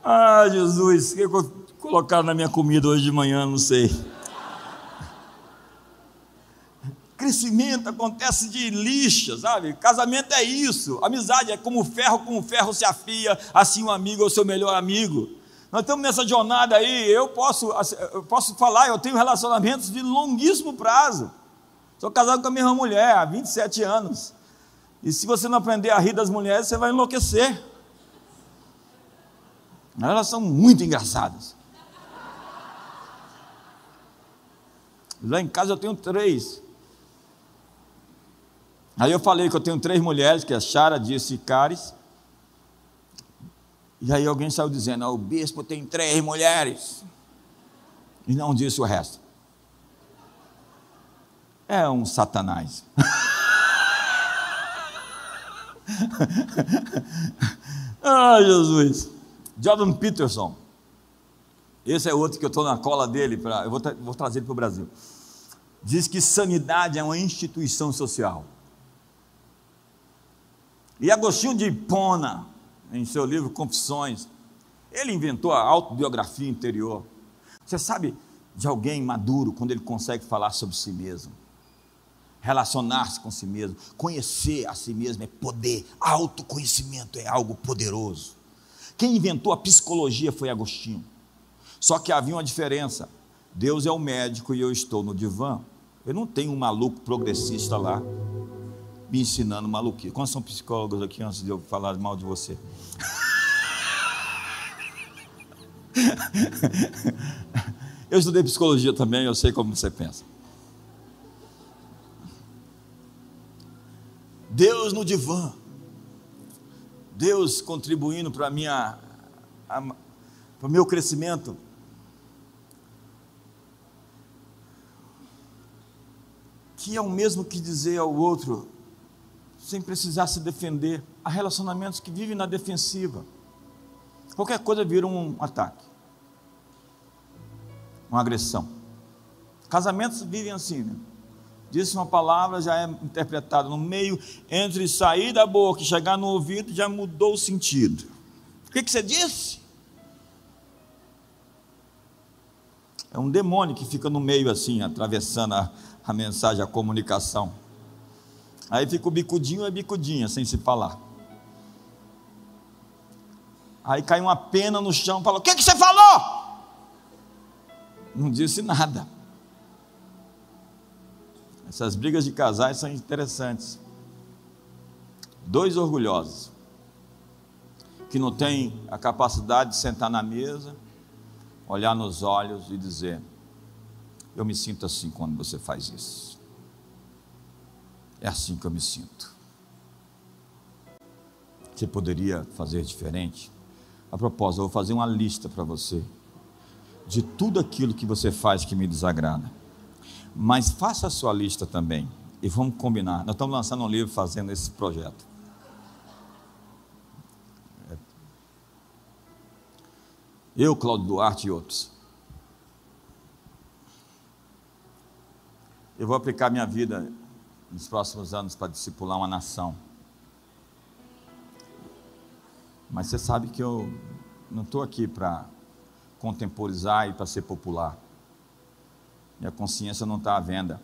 ah, Jesus, o que colocaram na minha comida hoje de manhã, não sei. Crescimento acontece de lixa, sabe? Casamento é isso. Amizade é como ferro com ferro se afia, assim um amigo é o seu melhor amigo. Nós estamos nessa jornada aí, eu posso, eu posso falar, eu tenho relacionamentos de longuíssimo prazo. Sou casado com a mesma mulher há 27 anos. E se você não aprender a rir das mulheres, você vai enlouquecer. Elas são muito engraçadas. Lá em casa eu tenho três. Aí eu falei que eu tenho três mulheres, que é a Chara, Disse e Caris. E aí alguém saiu dizendo: oh, o bispo tem três mulheres. E não disse o resto. É um satanás. ah, Jesus. Jordan Peterson. Esse é outro que eu estou na cola dele, pra, eu vou, tra vou trazer ele para o Brasil. Diz que sanidade é uma instituição social. E Agostinho de Hipona, em seu livro Confissões, ele inventou a autobiografia interior. Você sabe de alguém maduro quando ele consegue falar sobre si mesmo? Relacionar-se com si mesmo, conhecer a si mesmo é poder, autoconhecimento é algo poderoso. Quem inventou a psicologia foi Agostinho. Só que havia uma diferença: Deus é o médico e eu estou no divã. Eu não tenho um maluco progressista lá me ensinando maluquice. Quantos são psicólogos aqui antes de eu falar mal de você? eu estudei psicologia também, eu sei como você pensa. Deus no divã. Deus contribuindo para minha para o meu crescimento. que é o mesmo que dizer ao outro, sem precisar se defender. Há relacionamentos que vivem na defensiva. Qualquer coisa vira um ataque, uma agressão. Casamentos vivem assim, né? Disse uma palavra, já é interpretada no meio, entre sair da boca e chegar no ouvido, já mudou o sentido. O que, que você disse? É um demônio que fica no meio assim, atravessando a, a mensagem, a comunicação. Aí fica o bicudinho e bicudinha, sem se falar. Aí cai uma pena no chão, fala: O que, que você falou? Não disse nada. Essas brigas de casais são interessantes. Dois orgulhosos, que não têm a capacidade de sentar na mesa, olhar nos olhos e dizer: Eu me sinto assim quando você faz isso. É assim que eu me sinto. Você poderia fazer diferente? A propósito, eu vou fazer uma lista para você de tudo aquilo que você faz que me desagrada. Mas faça a sua lista também e vamos combinar. Nós estamos lançando um livro fazendo esse projeto. Eu, Cláudio Duarte e outros. Eu vou aplicar minha vida nos próximos anos para discipular uma nação. Mas você sabe que eu não estou aqui para contemporizar e para ser popular. Minha consciência não está à venda.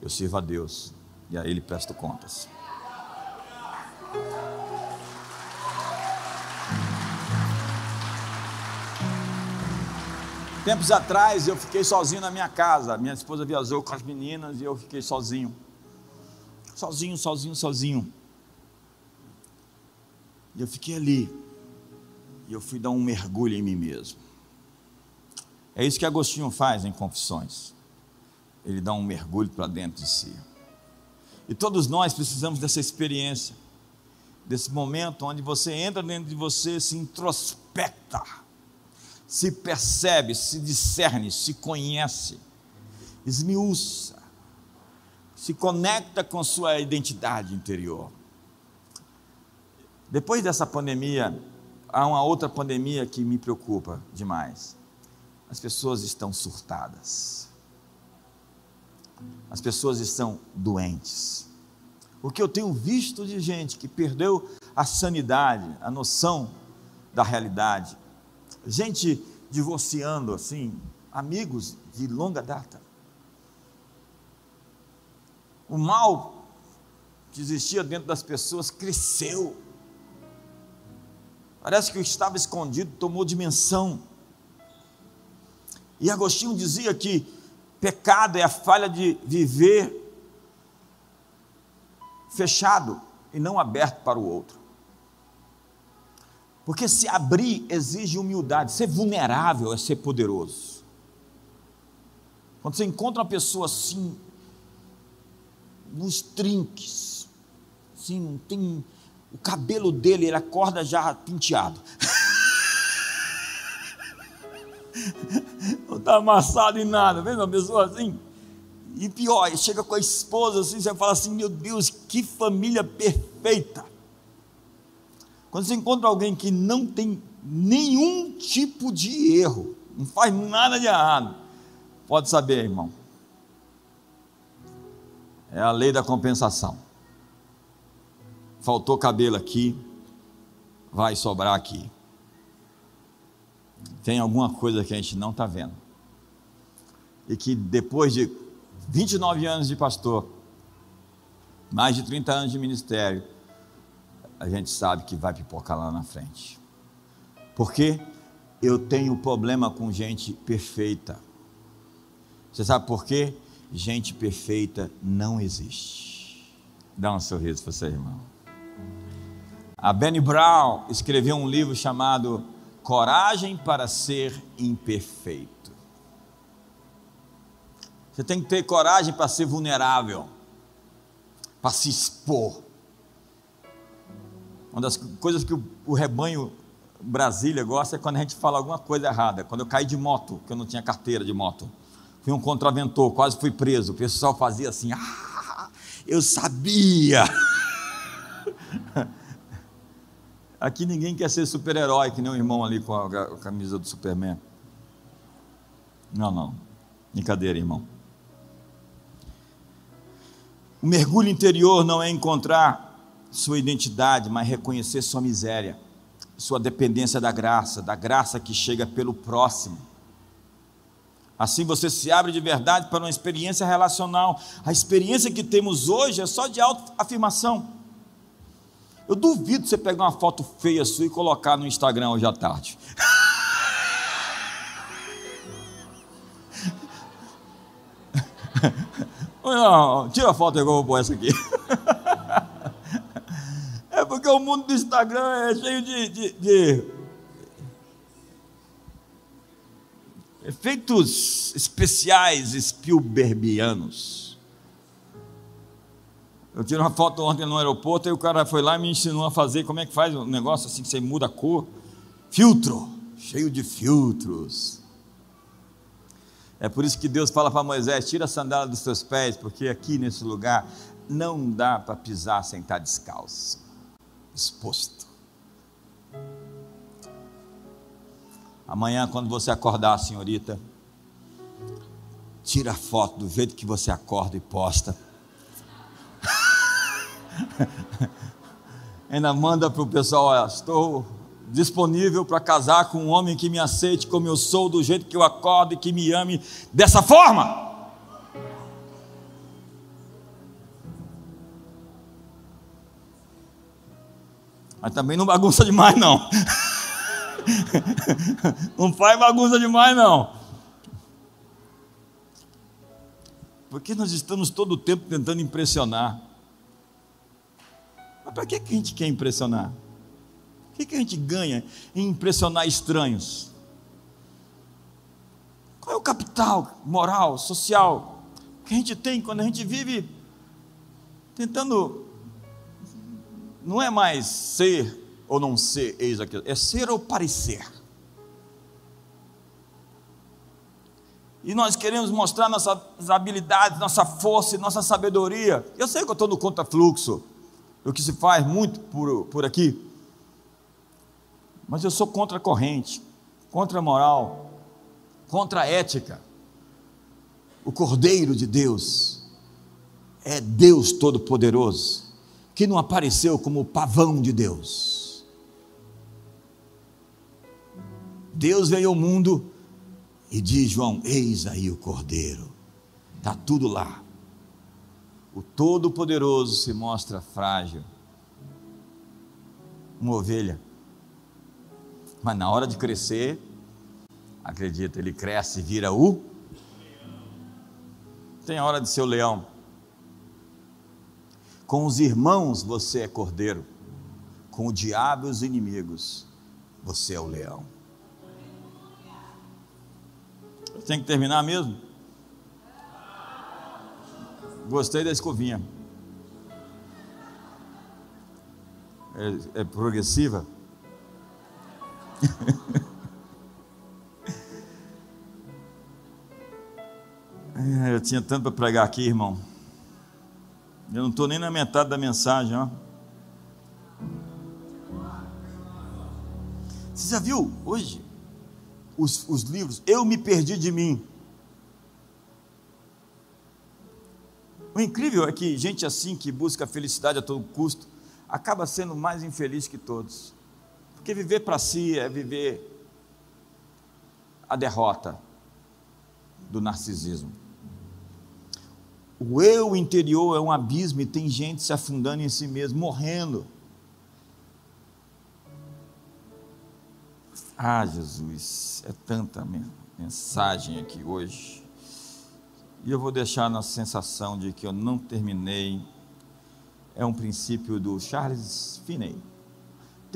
Eu sirvo a Deus e a Ele presto contas. Tempos atrás eu fiquei sozinho na minha casa. Minha esposa viajou com as meninas e eu fiquei sozinho. Sozinho, sozinho, sozinho. E eu fiquei ali. E eu fui dar um mergulho em mim mesmo. É isso que Agostinho faz em Confissões. Ele dá um mergulho para dentro de si. E todos nós precisamos dessa experiência, desse momento onde você entra dentro de você, se introspecta, se percebe, se discerne, se conhece, esmiuça, se conecta com sua identidade interior. Depois dessa pandemia, há uma outra pandemia que me preocupa demais as pessoas estão surtadas. As pessoas estão doentes. O que eu tenho visto de gente que perdeu a sanidade, a noção da realidade. Gente divorciando assim, amigos de longa data. O mal que existia dentro das pessoas cresceu. Parece que o que estava escondido tomou dimensão. E Agostinho dizia que pecado é a falha de viver fechado e não aberto para o outro. Porque se abrir exige humildade, ser vulnerável é ser poderoso. Quando você encontra uma pessoa assim, nos trinques, assim, não tem o cabelo dele, ele acorda já penteado. não está amassado em nada, vendo uma pessoa assim? E pior, chega com a esposa assim, você fala assim: meu Deus, que família perfeita. Quando você encontra alguém que não tem nenhum tipo de erro, não faz nada de errado, pode saber, irmão. É a lei da compensação. Faltou cabelo aqui, vai sobrar aqui tem alguma coisa que a gente não está vendo. E que depois de 29 anos de pastor, mais de 30 anos de ministério, a gente sabe que vai pipocar lá na frente. Porque eu tenho problema com gente perfeita. Você sabe por quê? Gente perfeita não existe. Dá um sorriso para você, irmão. A Benny Brown escreveu um livro chamado coragem para ser imperfeito. Você tem que ter coragem para ser vulnerável, para se expor. Uma das coisas que o, o rebanho Brasília gosta é quando a gente fala alguma coisa errada. Quando eu caí de moto, que eu não tinha carteira de moto, Fui um contraventor, quase fui preso. O pessoal fazia assim: ah, eu sabia. Aqui ninguém quer ser super-herói, que nem o irmão ali com a camisa do Superman. Não, não. Brincadeira, irmão. O mergulho interior não é encontrar sua identidade, mas reconhecer sua miséria, sua dependência da graça, da graça que chega pelo próximo. Assim você se abre de verdade para uma experiência relacional. A experiência que temos hoje é só de autoafirmação. Eu duvido você pegar uma foto feia sua e colocar no Instagram hoje à tarde. Não, tira a foto igual eu vou pôr essa aqui. É porque o mundo do Instagram é cheio de, de, de efeitos especiais Spielbergianos. Eu tirei uma foto ontem no aeroporto e o cara foi lá e me ensinou a fazer como é que faz um negócio assim que você muda a cor. Filtro, cheio de filtros. É por isso que Deus fala para Moisés: tira a sandália dos seus pés, porque aqui nesse lugar não dá para pisar sem estar descalço, exposto. Amanhã, quando você acordar, senhorita, tira a foto do jeito que você acorda e posta. Ainda manda para o pessoal: olha, estou disponível para casar com um homem que me aceite como eu sou, do jeito que eu acordo e que me ame dessa forma. Mas também não bagunça demais, não. não faz bagunça demais, não. Porque nós estamos todo o tempo tentando impressionar. Mas para que a gente quer impressionar? O que a gente ganha em impressionar estranhos? Qual é o capital moral, social que a gente tem quando a gente vive tentando. Não é mais ser ou não ser, eis aquilo, é ser ou parecer. E nós queremos mostrar nossas habilidades, nossa força nossa sabedoria. Eu sei que eu estou no contra-fluxo, o que se faz muito por, por aqui. Mas eu sou contra a corrente, contra a moral, contra a ética. O Cordeiro de Deus é Deus Todo-Poderoso, que não apareceu como o pavão de Deus. Deus veio ao mundo e diz João: Eis aí o Cordeiro, está tudo lá. O Todo-Poderoso se mostra frágil, uma ovelha mas na hora de crescer, acredita, ele cresce e vira o. Tem a hora de ser o leão. Com os irmãos você é cordeiro, com o diabo e os inimigos você é o leão. Tem que terminar mesmo? Gostei da escovinha. É, é progressiva? É, eu tinha tanto para pregar aqui, irmão. Eu não estou nem na metade da mensagem, ó. Você já viu hoje os, os livros? Eu me perdi de mim. O incrível é que gente assim que busca a felicidade a todo custo acaba sendo mais infeliz que todos. Porque viver para si é viver a derrota do narcisismo. O eu interior é um abismo e tem gente se afundando em si mesmo, morrendo. Ah, Jesus, é tanta mensagem aqui hoje. E eu vou deixar na sensação de que eu não terminei. É um princípio do Charles Finney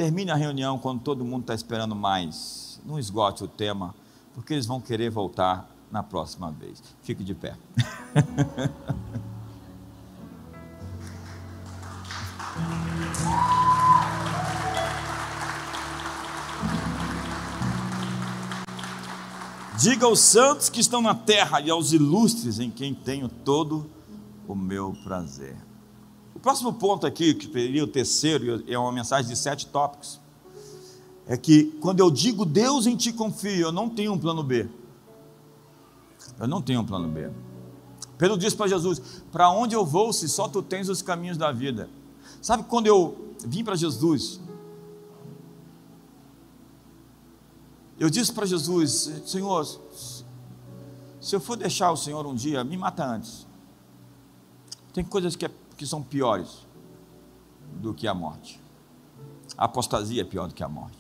termine a reunião quando todo mundo está esperando mais. Não esgote o tema, porque eles vão querer voltar na próxima vez. Fique de pé. Diga aos santos que estão na terra e aos ilustres em quem tenho todo o meu prazer. O próximo ponto aqui, que seria o terceiro, é uma mensagem de sete tópicos. É que quando eu digo Deus em ti confio, eu não tenho um plano B. Eu não tenho um plano B. Pedro disse para Jesus: Para onde eu vou se só tu tens os caminhos da vida? Sabe quando eu vim para Jesus, Eu disse para Jesus: Senhor, se eu for deixar o Senhor um dia, me mata antes. Tem coisas que, é, que são piores do que a morte. A apostasia é pior do que a morte.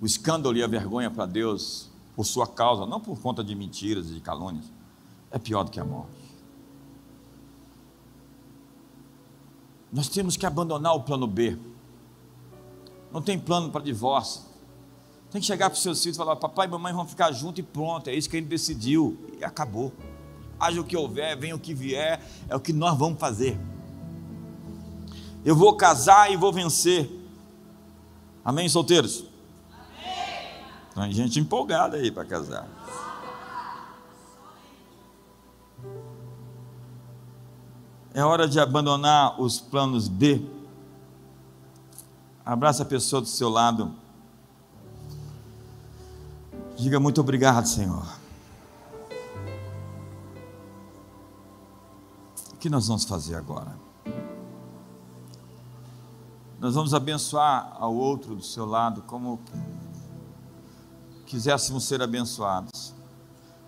O escândalo e a vergonha para Deus, por sua causa, não por conta de mentiras e de calúnias, é pior do que a morte. Nós temos que abandonar o plano B. Não tem plano para divórcio. Tem que chegar para os seus filhos e falar: papai e mamãe vão ficar juntos e pronto. É isso que a gente decidiu. E acabou. Haja o que houver, venha o que vier, é o que nós vamos fazer. Eu vou casar e vou vencer. Amém, solteiros? Tem gente empolgada aí para casar. É hora de abandonar os planos B. Abraça a pessoa do seu lado. Diga muito obrigado, Senhor. O que nós vamos fazer agora? Nós vamos abençoar ao outro do seu lado como quiséssemos ser abençoados.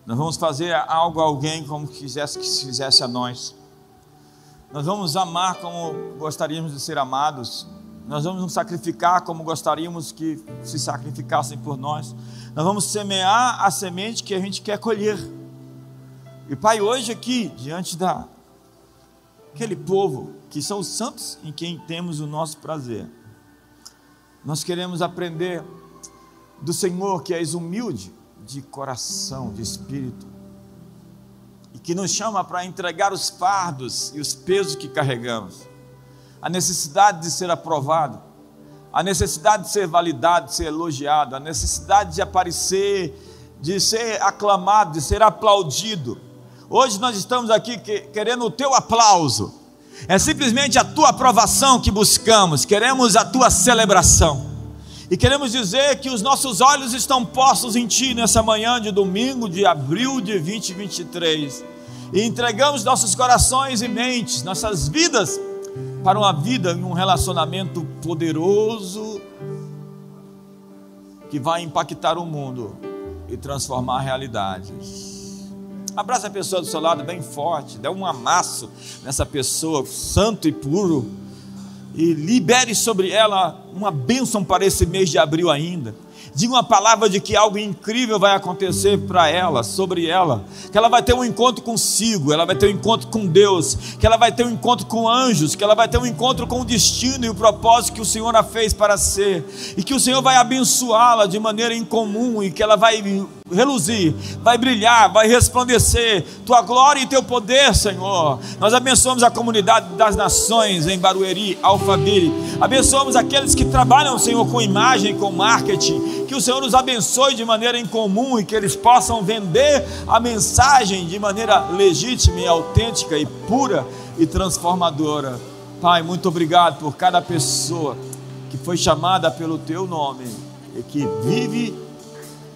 Nós vamos fazer algo a alguém como quisesse que se fizesse a nós. Nós vamos amar como gostaríamos de ser amados. Nós vamos nos sacrificar como gostaríamos que se sacrificassem por nós. Nós vamos semear a semente que a gente quer colher. E Pai, hoje aqui, diante da aquele povo que são os santos em quem temos o nosso prazer, nós queremos aprender do Senhor que és humilde de coração, de espírito, e que nos chama para entregar os fardos e os pesos que carregamos, a necessidade de ser aprovado, a necessidade de ser validado, de ser elogiado, a necessidade de aparecer, de ser aclamado, de ser aplaudido. Hoje nós estamos aqui querendo o teu aplauso, é simplesmente a tua aprovação que buscamos, queremos a tua celebração. E queremos dizer que os nossos olhos estão postos em Ti nessa manhã de domingo de abril de 2023. E entregamos nossos corações e mentes, nossas vidas, para uma vida em um relacionamento poderoso que vai impactar o mundo e transformar realidades. Abraça a pessoa do seu lado bem forte, dê um amasso nessa pessoa, santo e puro e libere sobre ela uma bênção para esse mês de abril ainda. Diga uma palavra de que algo incrível vai acontecer para ela, sobre ela, que ela vai ter um encontro consigo, ela vai ter um encontro com Deus, que ela vai ter um encontro com anjos, que ela vai ter um encontro com o destino e o propósito que o Senhor a fez para ser, e que o Senhor vai abençoá-la de maneira incomum e que ela vai reluzir, vai brilhar, vai resplandecer tua glória e teu poder, Senhor. Nós abençoamos a comunidade das nações em Barueri, Alphaville. Abençoamos aqueles que trabalham, Senhor, com imagem, com marketing. Que o Senhor nos abençoe de maneira incomum e que eles possam vender a mensagem de maneira legítima e autêntica e pura e transformadora. Pai, muito obrigado por cada pessoa que foi chamada pelo teu nome e que vive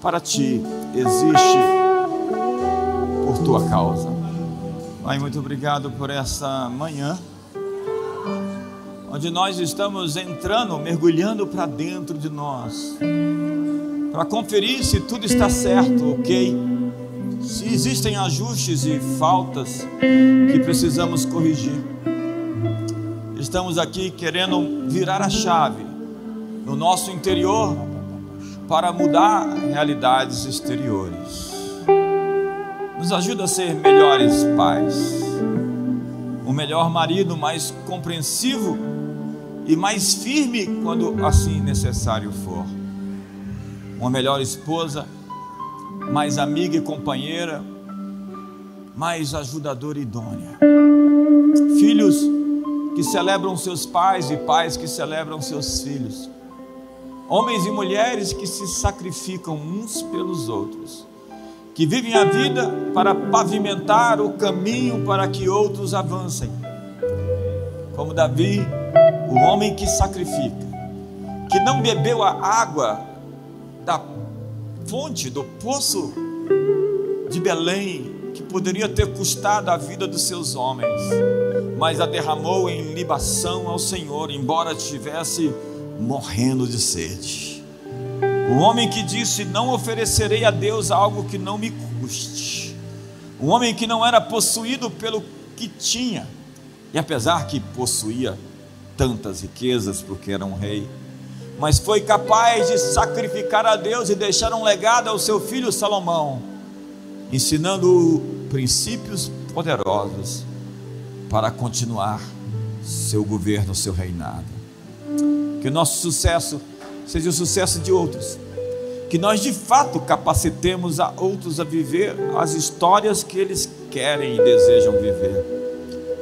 para ti existe por tua causa. Pai, muito obrigado por essa manhã, onde nós estamos entrando, mergulhando para dentro de nós, para conferir se tudo está certo, ok? Se existem ajustes e faltas que precisamos corrigir. Estamos aqui querendo virar a chave no nosso interior para mudar realidades exteriores. Nos ajuda a ser melhores pais, um melhor marido mais compreensivo e mais firme quando assim necessário for. Uma melhor esposa, mais amiga e companheira, mais ajudadora e idônea. Filhos que celebram seus pais e pais que celebram seus filhos Homens e mulheres que se sacrificam uns pelos outros, que vivem a vida para pavimentar o caminho para que outros avancem. Como Davi, o homem que sacrifica, que não bebeu a água da fonte, do poço de Belém, que poderia ter custado a vida dos seus homens, mas a derramou em libação ao Senhor, embora estivesse morrendo de sede. O homem que disse: Não oferecerei a Deus algo que não me custe. Um homem que não era possuído pelo que tinha, e apesar que possuía tantas riquezas, porque era um rei, mas foi capaz de sacrificar a Deus e deixar um legado ao seu filho Salomão, ensinando princípios poderosos para continuar seu governo, seu reinado. Que o nosso sucesso seja o sucesso de outros. Que nós de fato capacitemos a outros a viver as histórias que eles querem e desejam viver.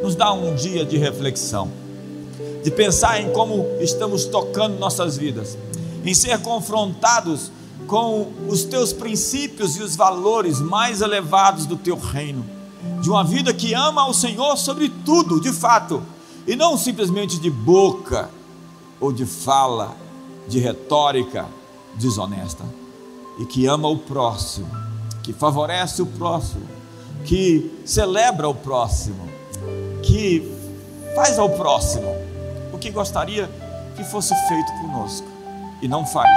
Nos dá um dia de reflexão de pensar em como estamos tocando nossas vidas, em ser confrontados com os teus princípios e os valores mais elevados do teu reino, de uma vida que ama ao Senhor sobre tudo, de fato, e não simplesmente de boca ou de fala, de retórica desonesta, e que ama o próximo, que favorece o próximo, que celebra o próximo, que faz ao próximo que gostaria que fosse feito conosco e não faz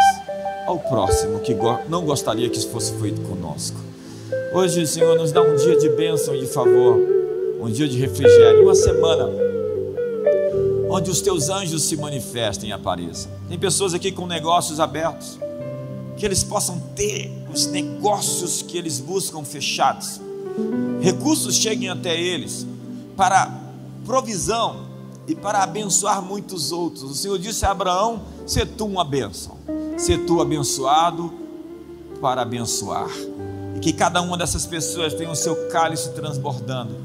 ao próximo que não gostaria que fosse feito conosco. Hoje, o Senhor nos dá um dia de bênção e de favor, um dia de refrigério, uma semana onde os teus anjos se manifestem e apareçam. Tem pessoas aqui com negócios abertos, que eles possam ter os negócios que eles buscam fechados, recursos cheguem até eles para provisão e para abençoar muitos outros. O Senhor disse a Abraão: Se tu uma bênção, se tu abençoado para abençoar. E que cada uma dessas pessoas tenha o seu cálice transbordando.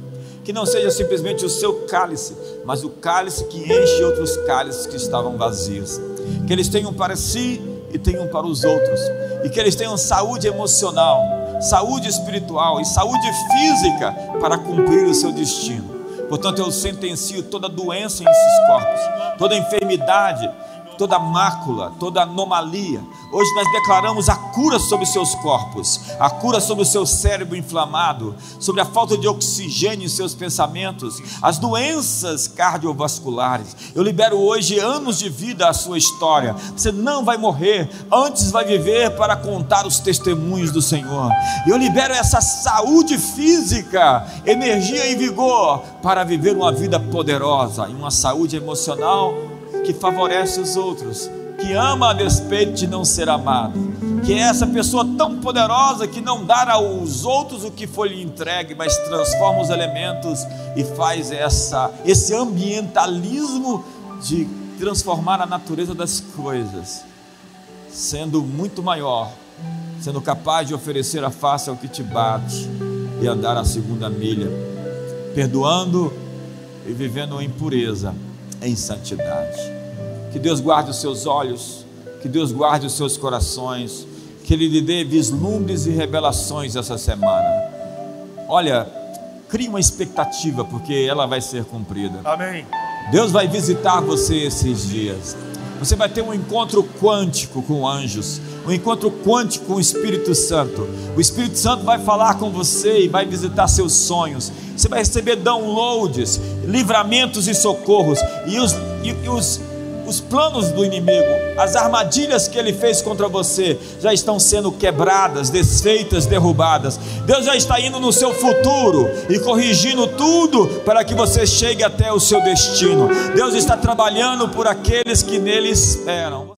Que não seja simplesmente o seu cálice, mas o cálice que enche outros cálices que estavam vazios. Que eles tenham para si e tenham para os outros. E que eles tenham saúde emocional, saúde espiritual e saúde física para cumprir o seu destino. Portanto, eu sentencio toda doença em esses corpos, toda enfermidade, toda mácula, toda anomalia. Hoje nós declaramos a cura sobre seus corpos, a cura sobre o seu cérebro inflamado, sobre a falta de oxigênio em seus pensamentos, as doenças cardiovasculares. Eu libero hoje anos de vida à sua história. Você não vai morrer, antes vai viver para contar os testemunhos do Senhor. Eu libero essa saúde física, energia e vigor para viver uma vida poderosa e uma saúde emocional que favorece os outros, que ama a despeito de não ser amado, que é essa pessoa tão poderosa que não dá aos outros o que foi lhe entregue, mas transforma os elementos e faz essa esse ambientalismo de transformar a natureza das coisas, sendo muito maior, sendo capaz de oferecer a face ao que te bate e andar a segunda milha, perdoando e vivendo em pureza em santidade. Que Deus guarde os seus olhos, que Deus guarde os seus corações, que Ele lhe dê vislumbres e revelações essa semana. Olha, crie uma expectativa, porque ela vai ser cumprida. Amém. Deus vai visitar você esses dias. Você vai ter um encontro quântico com anjos, um encontro quântico com o Espírito Santo. O Espírito Santo vai falar com você e vai visitar seus sonhos. Você vai receber downloads, livramentos e socorros. E os, e, e os os planos do inimigo, as armadilhas que ele fez contra você já estão sendo quebradas, desfeitas, derrubadas. Deus já está indo no seu futuro e corrigindo tudo para que você chegue até o seu destino. Deus está trabalhando por aqueles que nele esperam.